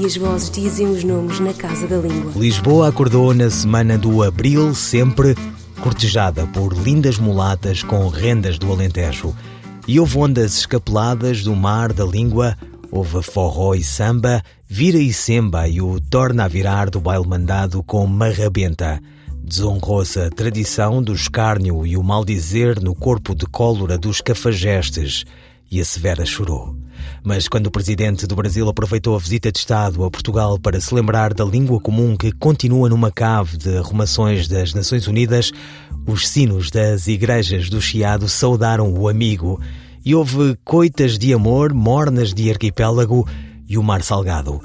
e as vozes dizem os nomes na casa da língua. Lisboa acordou na semana do Abril sempre cortejada por lindas mulatas com rendas do Alentejo. E houve ondas escapeladas do mar da língua, houve forró e samba, vira e semba e o torna a virar do baile mandado com marrabenta. Desonrou-se a tradição do escárnio e o maldizer no corpo de cólera dos cafajestes, e a Severa chorou. Mas quando o presidente do Brasil aproveitou a visita de Estado a Portugal para se lembrar da língua comum que continua numa cave de arrumações das Nações Unidas, os sinos das igrejas do Chiado saudaram o amigo e houve coitas de amor, mornas de arquipélago e o mar salgado.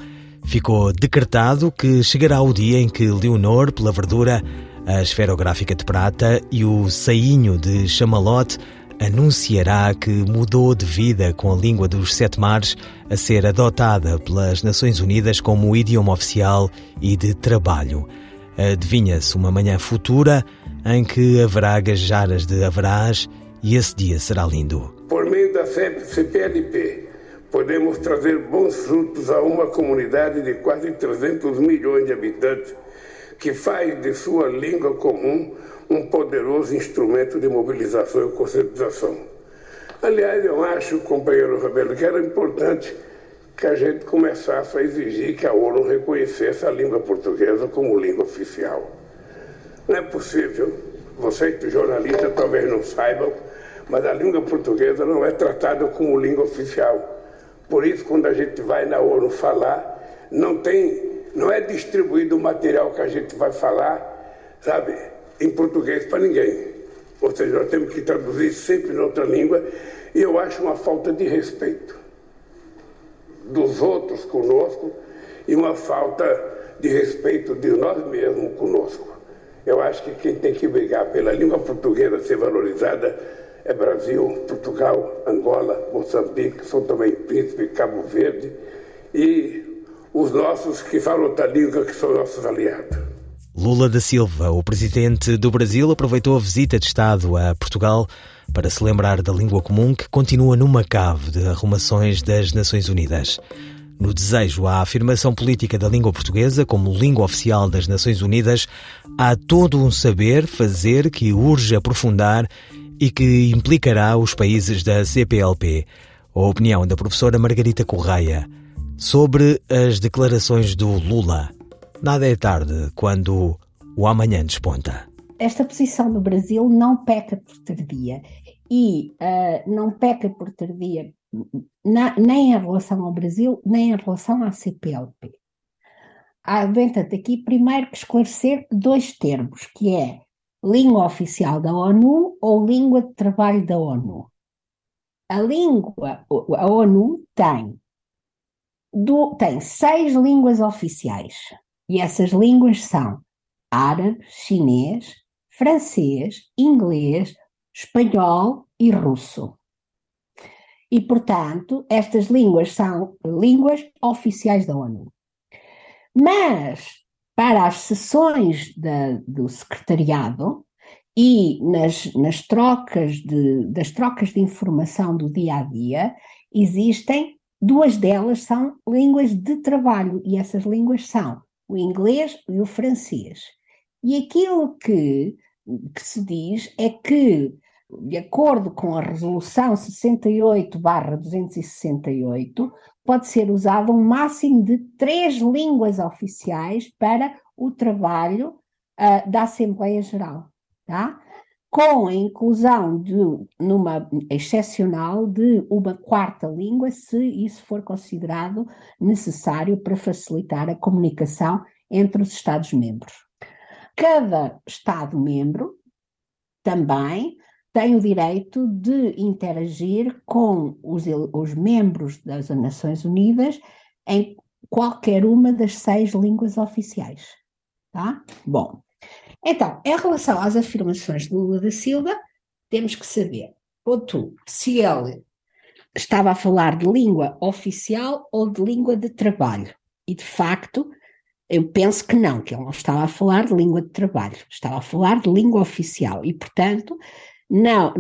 Ficou decretado que chegará o dia em que Leonor, pela verdura, a esferográfica de prata e o sainho de chamalote anunciará que mudou de vida com a língua dos sete mares a ser adotada pelas Nações Unidas como idioma oficial e de trabalho. Adivinha-se uma manhã futura em que haverá gajaras de haverás e esse dia será lindo. Por meio da CPLP, podemos trazer bons frutos a uma comunidade de quase 300 milhões de habitantes que faz de sua língua comum um poderoso instrumento de mobilização e conscientização. Aliás, eu acho, companheiro Roberto, que era importante que a gente começasse a exigir que a ONU reconhecesse a língua portuguesa como língua oficial. Não é possível, vocês jornalistas talvez não saibam, mas a língua portuguesa não é tratada como língua oficial. Por isso, quando a gente vai na ONU falar, não tem, não é distribuído o material que a gente vai falar, sabe? Em português para ninguém. Ou seja, nós temos que traduzir sempre na outra língua e eu acho uma falta de respeito dos outros conosco e uma falta de respeito de nós mesmos conosco. Eu acho que quem tem que brigar pela língua portuguesa ser valorizada é Brasil, Portugal, Angola, Moçambique, São Tomé e Príncipe, Cabo Verde e os nossos que falam outra língua que são nossos aliados. Lula da Silva, o presidente do Brasil, aproveitou a visita de Estado a Portugal para se lembrar da língua comum que continua numa cave de arrumações das Nações Unidas. No desejo à afirmação política da língua portuguesa como língua oficial das Nações Unidas, há todo um saber fazer que urge aprofundar e que implicará os países da CPLP. A opinião da professora Margarita Correia sobre as declarações do Lula. Nada é tarde quando o amanhã desponta. Esta posição do Brasil não peca por tardia e uh, não peca por tardia na, nem em relação ao Brasil, nem em relação à CPLP. Há, portanto, aqui primeiro que esclarecer dois termos, que é língua oficial da ONU ou língua de trabalho da ONU. A língua, a ONU tem, do, tem seis línguas oficiais. E essas línguas são árabe, chinês, francês, inglês, espanhol e russo. E, portanto, estas línguas são línguas oficiais da ONU. Mas, para as sessões do secretariado e nas, nas trocas de, das trocas de informação do dia a dia, existem duas delas são línguas de trabalho, e essas línguas são o inglês e o francês. E aquilo que, que se diz é que, de acordo com a Resolução 68-268, pode ser usado um máximo de três línguas oficiais para o trabalho uh, da Assembleia Geral, tá? Com a inclusão de, numa excepcional de uma quarta língua, se isso for considerado necessário para facilitar a comunicação entre os Estados-membros. Cada Estado-membro também tem o direito de interagir com os, os membros das Nações Unidas em qualquer uma das seis línguas oficiais. Tá? Bom, Então, em relação às afirmações de Lula da Silva, temos que saber, tu, se ele estava a falar de língua oficial ou de língua de trabalho. E, de facto, eu penso que não, que ele não estava a falar de língua de trabalho, estava a falar de língua oficial. E, portanto, não,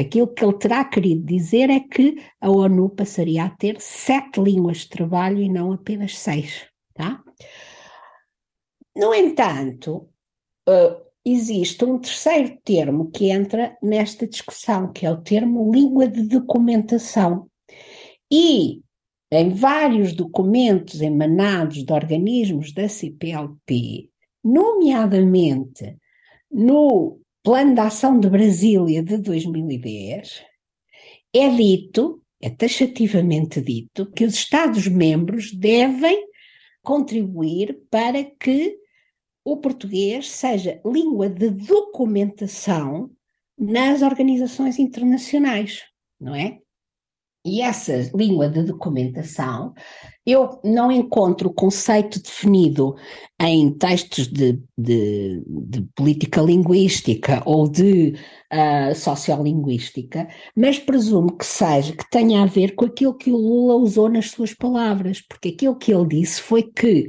aquilo que ele terá querido dizer é que a ONU passaria a ter sete línguas de trabalho e não apenas seis. Tá? No entanto, uh, existe um terceiro termo que entra nesta discussão, que é o termo língua de documentação. E em vários documentos emanados de organismos da CPLP, nomeadamente no Plano de Ação de Brasília de 2010, é dito, é taxativamente dito, que os Estados-membros devem contribuir para que o português seja língua de documentação nas organizações internacionais, não é? E essa língua de documentação, eu não encontro o conceito definido em textos de, de, de política linguística ou de uh, sociolinguística, mas presumo que seja, que tenha a ver com aquilo que o Lula usou nas suas palavras, porque aquilo que ele disse foi que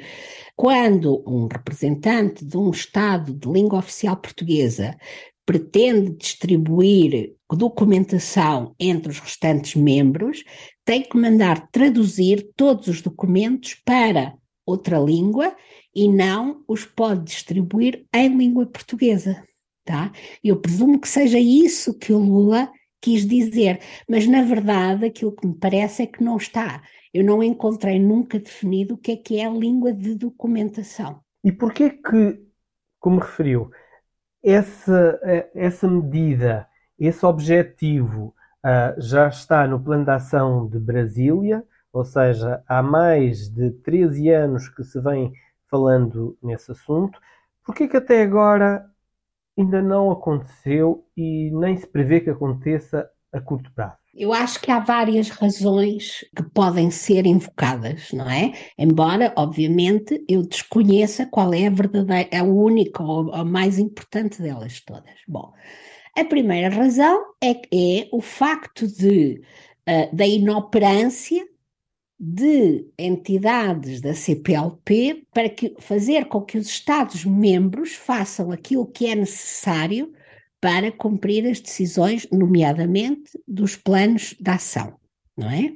quando um representante de um Estado de língua oficial portuguesa pretende distribuir documentação entre os restantes membros, tem que mandar traduzir todos os documentos para outra língua e não os pode distribuir em língua portuguesa. Tá? Eu presumo que seja isso que o Lula quis dizer, mas na verdade aquilo que me parece é que não está. Eu não encontrei nunca definido o que é que é a língua de documentação. E porquê que, como referiu, essa, essa medida, esse objetivo uh, já está no plano de ação de Brasília, ou seja, há mais de 13 anos que se vem falando nesse assunto. Por que que até agora ainda não aconteceu e nem se prevê que aconteça a curto prazo? Eu acho que há várias razões que podem ser invocadas, não é? Embora, obviamente, eu desconheça qual é a verdadeira, a única ou a mais importante delas todas. Bom, a primeira razão é, é o facto de, uh, da inoperância de entidades da CPLP para que, fazer com que os Estados-membros façam aquilo que é necessário para cumprir as decisões, nomeadamente dos planos de ação, não é?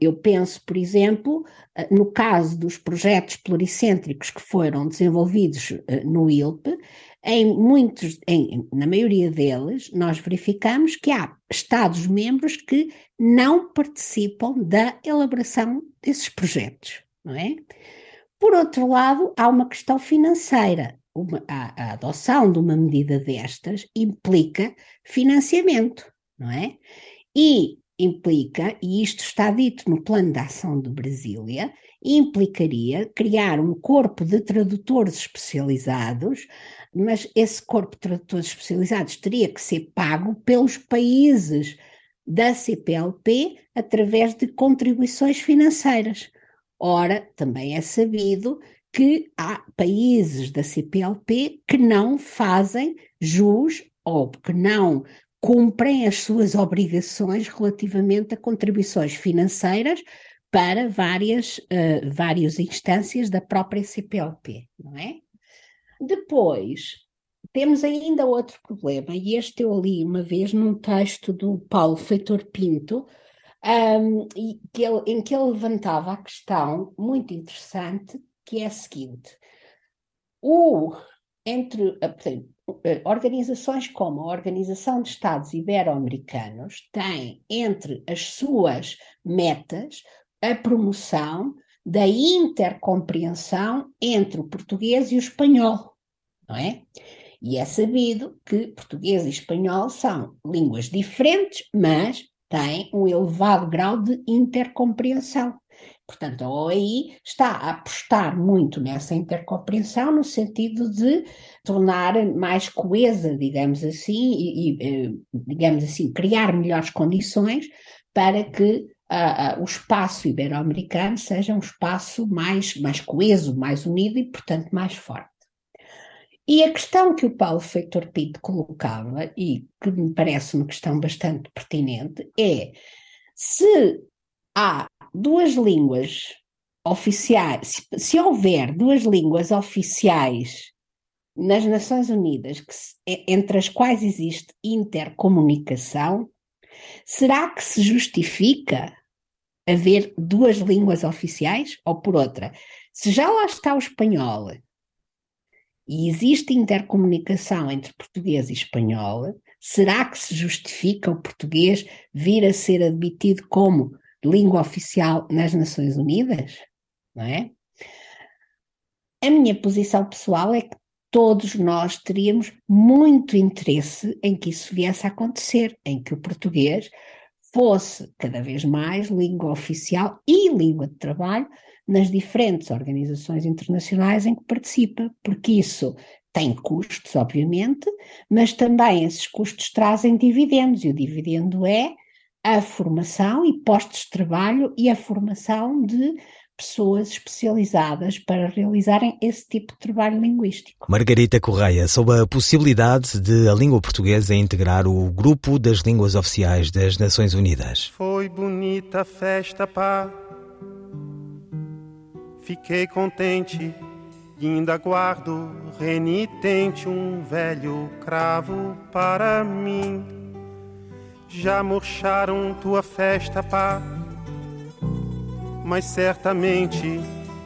Eu penso, por exemplo, eh, no caso dos projetos pluricêntricos que foram desenvolvidos eh, no ILP, em muitos, em, na maioria deles, nós verificamos que há Estados-membros que não participam da elaboração desses projetos, não é? Por outro lado, há uma questão financeira uma, a, a adoção de uma medida destas implica financiamento, não é? E implica, e isto está dito no Plano de Ação de Brasília, implicaria criar um corpo de tradutores especializados, mas esse corpo de tradutores especializados teria que ser pago pelos países da CPLP através de contribuições financeiras. Ora, também é sabido que há países da CPLP que não fazem jus ou que não cumprem as suas obrigações relativamente a contribuições financeiras para várias, uh, várias instâncias da própria CPLP, não é? Depois, temos ainda outro problema, e este eu li uma vez num texto do Paulo Feitor Pinto, um, que ele, em que ele levantava a questão muito interessante que é a seguinte: o, entre eh, organizações como a Organização de Estados Ibero-Americanos têm entre as suas metas a promoção da intercompreensão entre o português e o espanhol, não é? E é sabido que português e espanhol são línguas diferentes, mas têm um elevado grau de intercompreensão. Portanto, a OAI está a apostar muito nessa intercompreensão no sentido de tornar mais coesa, digamos assim, e, e eh, digamos assim, criar melhores condições para que uh, uh, o espaço ibero-americano seja um espaço mais, mais coeso, mais unido e, portanto, mais forte. E a questão que o Paulo Feitor Pinto colocava, e que me parece uma questão bastante pertinente, é se há duas línguas oficiais, se, se houver duas línguas oficiais nas Nações Unidas, que, entre as quais existe intercomunicação, será que se justifica haver duas línguas oficiais? Ou por outra, se já lá está o espanhol e existe intercomunicação entre português e espanhol, será que se justifica o português vir a ser admitido como língua oficial nas Nações Unidas? Não é? A minha posição pessoal é que todos nós teríamos muito interesse em que isso viesse a acontecer, em que o português fosse cada vez mais língua oficial e língua de trabalho nas diferentes organizações internacionais em que participa, porque isso tem custos, obviamente, mas também esses custos trazem dividendos, e o dividendo é a formação e postos de trabalho e a formação de pessoas especializadas para realizarem esse tipo de trabalho linguístico. Margarita Correia, sobre a possibilidade de a língua portuguesa integrar o grupo das línguas oficiais das Nações Unidas. Foi bonita a festa, pá. Fiquei contente e ainda guardo renitente um velho cravo para mim. Já murcharam tua festa, pá mas certamente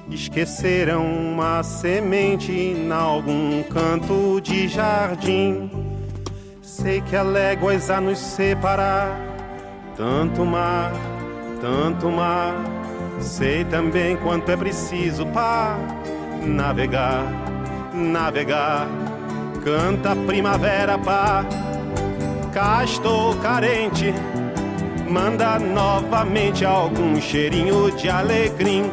esqueceram uma semente em algum canto de jardim. Sei que há léguas a nos separar, tanto mar, tanto mar. Sei também quanto é preciso para navegar, navegar. Canta primavera, pá. Cá estou carente manda novamente algum cheirinho de alegria.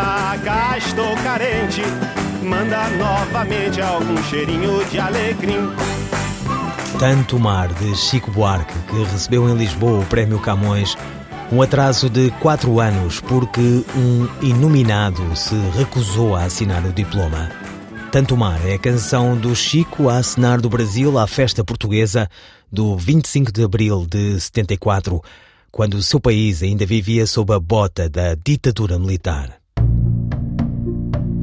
Paga, estou carente. Manda novamente algum cheirinho de alegria. Tanto Mar, de Chico Buarque, que recebeu em Lisboa o Prémio Camões, um atraso de quatro anos porque um inominado se recusou a assinar o diploma. Tanto Mar é a canção do Chico a assinar do Brasil à festa portuguesa do 25 de abril de 74 quando o seu país ainda vivia sob a bota da ditadura militar.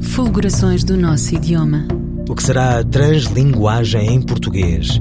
Fulgurações do nosso idioma. O que será a translinguagem em português?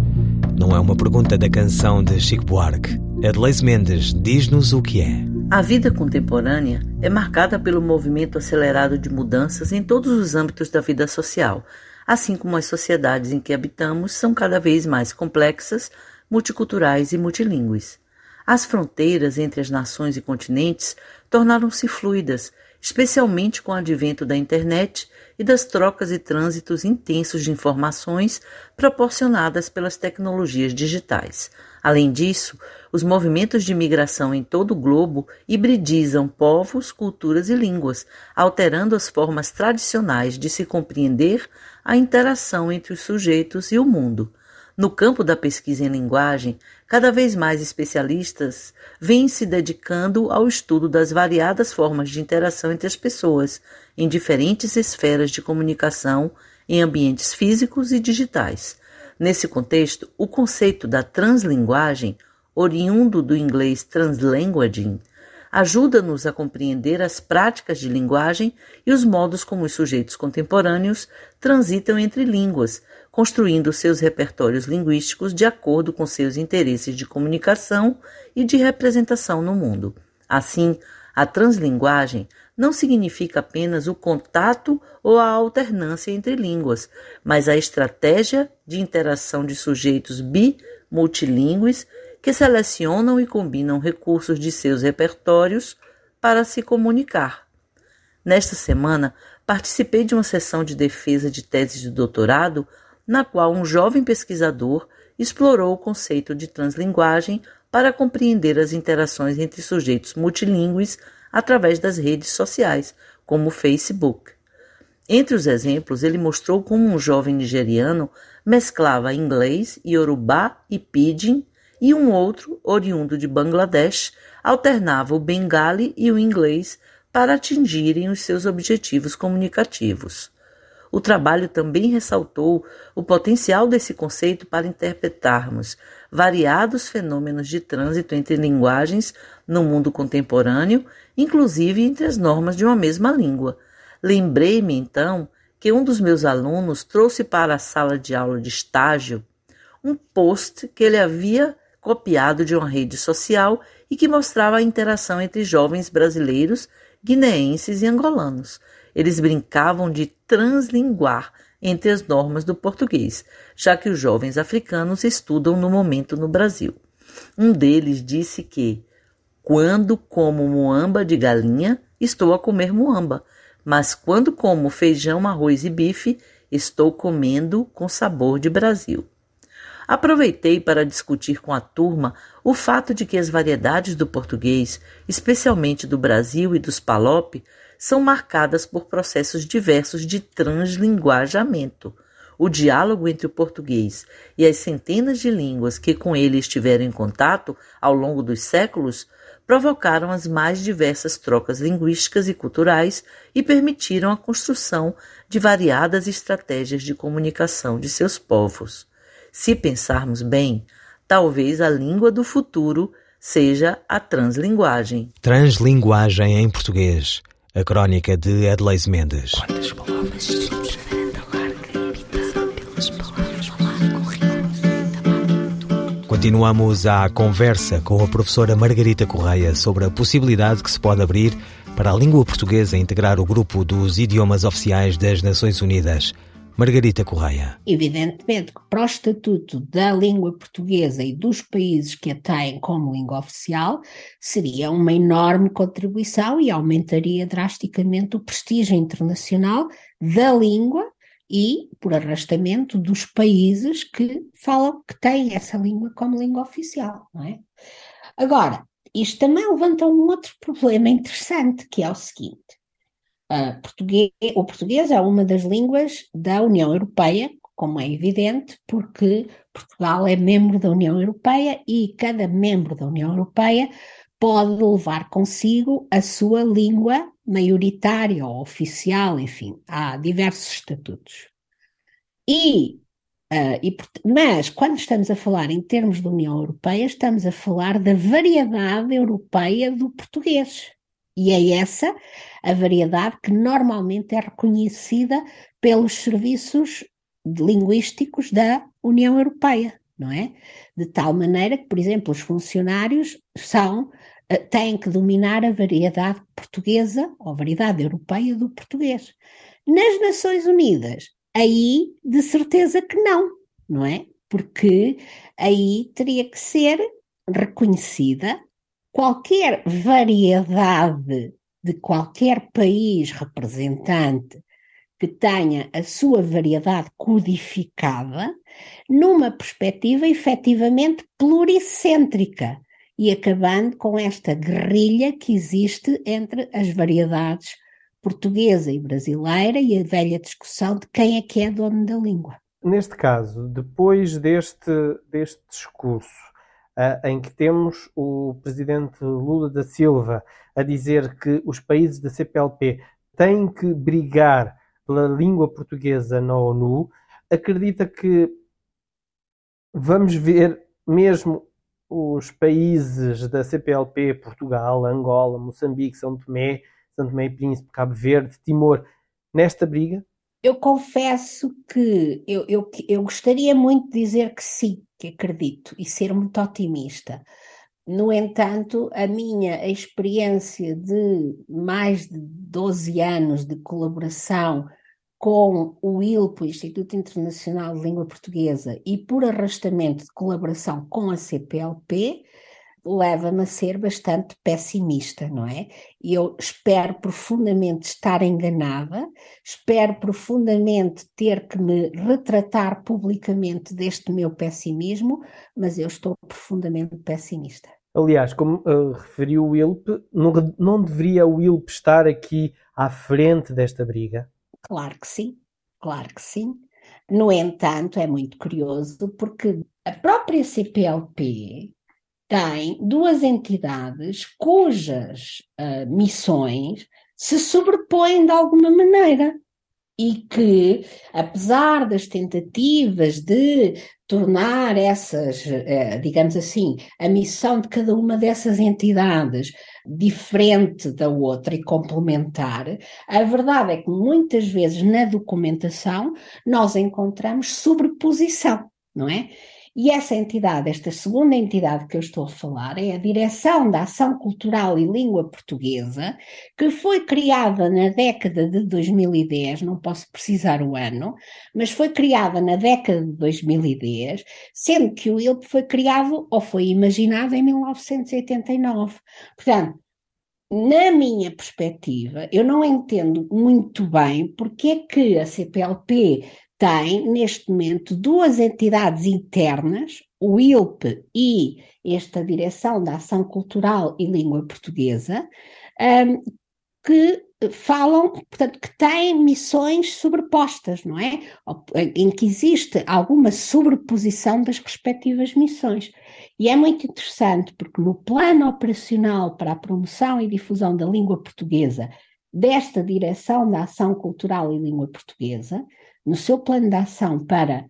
Não é uma pergunta da canção de Chico Buarque. Adelaide Mendes diz-nos o que é. A vida contemporânea é marcada pelo movimento acelerado de mudanças em todos os âmbitos da vida social, assim como as sociedades em que habitamos são cada vez mais complexas, multiculturais e multilingües. As fronteiras entre as nações e continentes tornaram-se fluidas, especialmente com o advento da internet e das trocas e trânsitos intensos de informações proporcionadas pelas tecnologias digitais. Além disso, os movimentos de migração em todo o globo hibridizam povos, culturas e línguas, alterando as formas tradicionais de se compreender a interação entre os sujeitos e o mundo. No campo da pesquisa em linguagem, cada vez mais especialistas vêm se dedicando ao estudo das variadas formas de interação entre as pessoas em diferentes esferas de comunicação em ambientes físicos e digitais. Nesse contexto, o conceito da translinguagem, oriundo do inglês translanguaging, ajuda-nos a compreender as práticas de linguagem e os modos como os sujeitos contemporâneos transitam entre línguas, construindo seus repertórios linguísticos de acordo com seus interesses de comunicação e de representação no mundo. Assim, a translinguagem não significa apenas o contato ou a alternância entre línguas, mas a estratégia de interação de sujeitos bi, multilingües que selecionam e combinam recursos de seus repertórios para se comunicar. Nesta semana, participei de uma sessão de defesa de tese de doutorado na qual um jovem pesquisador explorou o conceito de translinguagem para compreender as interações entre sujeitos multilingües através das redes sociais, como o Facebook. Entre os exemplos, ele mostrou como um jovem nigeriano mesclava inglês, yorubá e pidgin, e um outro, oriundo de Bangladesh, alternava o bengali e o inglês para atingirem os seus objetivos comunicativos. O trabalho também ressaltou o potencial desse conceito para interpretarmos variados fenômenos de trânsito entre linguagens no mundo contemporâneo, inclusive entre as normas de uma mesma língua. Lembrei-me, então, que um dos meus alunos trouxe para a sala de aula de estágio um post que ele havia copiado de uma rede social e que mostrava a interação entre jovens brasileiros, guineenses e angolanos. Eles brincavam de translinguar entre as normas do português, já que os jovens africanos estudam no momento no Brasil. Um deles disse que, quando como muamba de galinha, estou a comer muamba, mas quando como feijão, arroz e bife, estou comendo com sabor de Brasil. Aproveitei para discutir com a turma o fato de que as variedades do português, especialmente do Brasil e dos Palop, são marcadas por processos diversos de translinguajamento. O diálogo entre o português e as centenas de línguas que com ele estiveram em contato ao longo dos séculos provocaram as mais diversas trocas linguísticas e culturais e permitiram a construção de variadas estratégias de comunicação de seus povos. Se pensarmos bem, talvez a língua do futuro seja a translinguagem. Translinguagem em português a crónica de Edleis Mendes. Quantas palavras Continuamos a conversa com a professora Margarita Correia sobre a possibilidade que se pode abrir para a língua portuguesa integrar o grupo dos idiomas oficiais das Nações Unidas. Margarita Correia. Evidentemente que para o Estatuto da Língua Portuguesa e dos países que a têm como língua oficial, seria uma enorme contribuição e aumentaria drasticamente o prestígio internacional da língua e, por arrastamento, dos países que falam, que têm essa língua como língua oficial, não é? Agora, isto também levanta um outro problema interessante, que é o seguinte: Uh, português, o português é uma das línguas da União Europeia, como é evidente, porque Portugal é membro da União Europeia e cada membro da União Europeia pode levar consigo a sua língua maioritária ou oficial, enfim, há diversos estatutos. E, uh, e, mas, quando estamos a falar em termos da União Europeia, estamos a falar da variedade europeia do português. E é essa a variedade que normalmente é reconhecida pelos serviços linguísticos da União Europeia, não é? De tal maneira que, por exemplo, os funcionários são eh, têm que dominar a variedade portuguesa ou variedade europeia do português. Nas Nações Unidas, aí de certeza que não, não é? Porque aí teria que ser reconhecida qualquer variedade de qualquer país representante que tenha a sua variedade codificada numa perspectiva efetivamente pluricêntrica e acabando com esta guerrilha que existe entre as variedades portuguesa e brasileira e a velha discussão de quem é que é dono da língua. Neste caso, depois deste, deste discurso, em que temos o presidente Lula da Silva a dizer que os países da CPLP têm que brigar pela língua portuguesa na ONU, acredita que vamos ver mesmo os países da CPLP, Portugal, Angola, Moçambique, São Tomé, São Tomé e Príncipe, Cabo Verde, Timor, nesta briga? Eu confesso que eu, eu, eu gostaria muito de dizer que sim, que acredito e ser muito otimista. No entanto, a minha experiência de mais de 12 anos de colaboração com o ILP, o Instituto Internacional de Língua Portuguesa, e por arrastamento de colaboração com a CPLP, leva-me a ser bastante pessimista, não é? E eu espero profundamente estar enganada, espero profundamente ter que me retratar publicamente deste meu pessimismo, mas eu estou profundamente pessimista. Aliás, como uh, referiu o ILP, não, não deveria o ILP estar aqui à frente desta briga? Claro que sim, claro que sim. No entanto, é muito curioso porque a própria CPLP tem duas entidades cujas uh, missões se sobrepõem de alguma maneira e que, apesar das tentativas de tornar essas, uh, digamos assim, a missão de cada uma dessas entidades diferente da outra e complementar, a verdade é que muitas vezes na documentação nós encontramos sobreposição, não é? E essa entidade, esta segunda entidade que eu estou a falar, é a Direção da Ação Cultural e Língua Portuguesa, que foi criada na década de 2010, não posso precisar o ano, mas foi criada na década de 2010, sendo que o ILP foi criado ou foi imaginado em 1989. Portanto, na minha perspectiva, eu não entendo muito bem porque é que a CPLP tem, neste momento, duas entidades internas, o ILP e esta Direção da Ação Cultural e Língua Portuguesa, um, que falam, portanto, que têm missões sobrepostas, não é? Em que existe alguma sobreposição das respectivas missões. E é muito interessante porque no plano operacional para a promoção e difusão da língua portuguesa desta Direção da Ação Cultural e Língua Portuguesa, no seu plano de ação para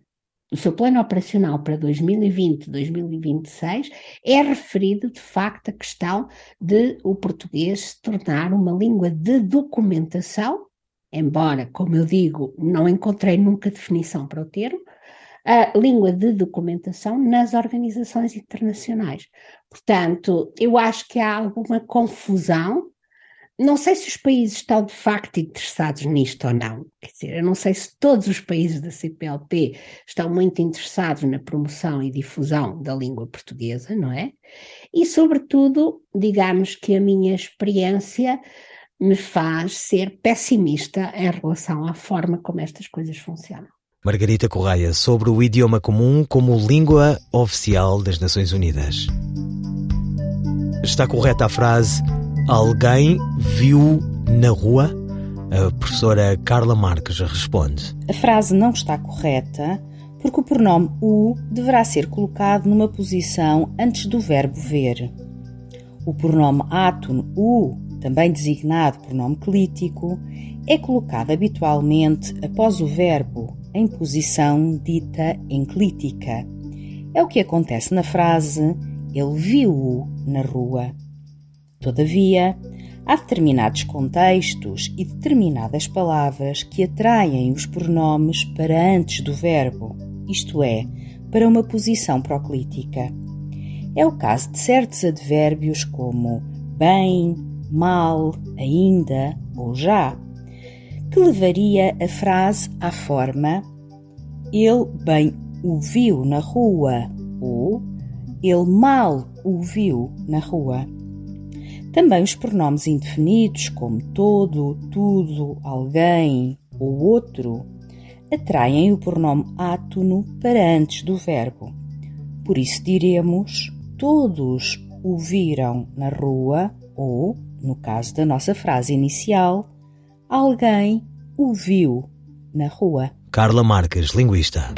o seu plano operacional para 2020-2026 é referido de facto a questão de o português se tornar uma língua de documentação, embora, como eu digo, não encontrei nunca definição para o termo, a língua de documentação nas organizações internacionais. Portanto, eu acho que há alguma confusão não sei se os países estão de facto interessados nisto ou não. Quer dizer, eu não sei se todos os países da CPLP estão muito interessados na promoção e difusão da língua portuguesa, não é? E, sobretudo, digamos que a minha experiência me faz ser pessimista em relação à forma como estas coisas funcionam. Margarita Correia, sobre o idioma comum como língua oficial das Nações Unidas. Está correta a frase Alguém viu na rua? A professora Carla Marques responde. A frase não está correta porque o pronome o deverá ser colocado numa posição antes do verbo ver. O pronome átono o, também designado pronome clítico, é colocado habitualmente após o verbo em posição dita enclítica. É o que acontece na frase ele viu-o na rua. Todavia, há determinados contextos e determinadas palavras que atraem os pronomes para antes do verbo, isto é, para uma posição proclítica. É o caso de certos advérbios como bem, mal, ainda ou já, que levaria a frase à forma ele bem o viu na rua ou ele mal o viu na rua. Também os pronomes indefinidos, como todo, tudo, alguém ou outro, atraem o pronome átono para antes do verbo. Por isso diremos todos o viram na rua ou, no caso da nossa frase inicial, alguém o viu na rua. Carla Marques, linguista.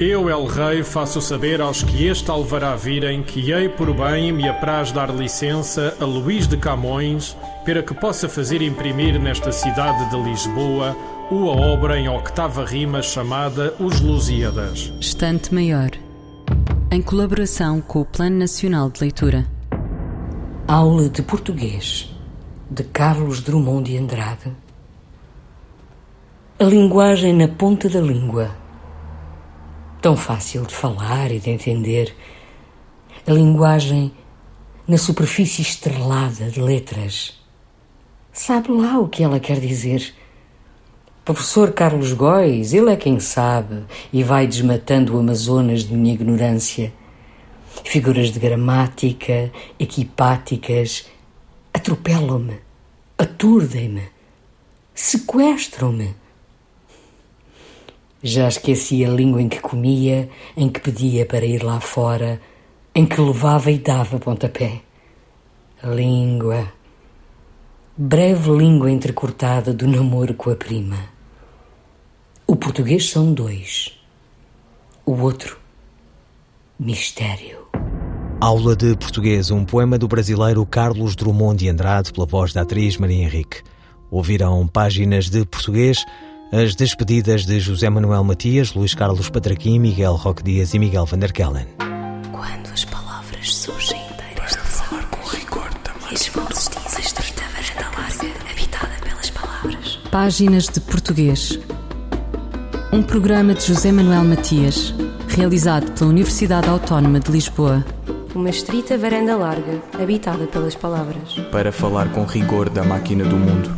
Eu, El Rei, faço saber aos que este alvará virem que hei por bem me apraz dar licença a Luís de Camões para que possa fazer imprimir nesta cidade de Lisboa uma obra em octava rima chamada Os Lusíadas. Estante Maior, em colaboração com o Plano Nacional de Leitura. Aula de Português, de Carlos Drummond de Andrade. A linguagem na ponta da língua tão fácil de falar e de entender, a linguagem na superfície estrelada de letras. Sabe lá o que ela quer dizer. Professor Carlos Góis, ele é quem sabe e vai desmatando o Amazonas de minha ignorância. Figuras de gramática, equipáticas, atropelam-me, aturdem-me, sequestram-me. Já esqueci a língua em que comia, em que pedia para ir lá fora, em que levava e dava pontapé. Língua. Breve língua entrecortada do namoro com a prima. O português são dois. O outro, mistério. Aula de Português, um poema do brasileiro Carlos Drummond de Andrade, pela voz da atriz Maria Henrique. Ouviram páginas de português as despedidas de José Manuel Matias, Luís Carlos Patraquim, Miguel Roque Dias e Miguel Van der Kellen. Quando as palavras surgem inteiras de falar com rigor também. E as vozes dizem estreita varanda larga, habitada pelas palavras. Páginas de Português. Um programa de José Manuel Matias, realizado pela Universidade Autónoma de Lisboa. Uma estrita varanda larga, habitada pelas palavras. Para falar com rigor da máquina do mundo.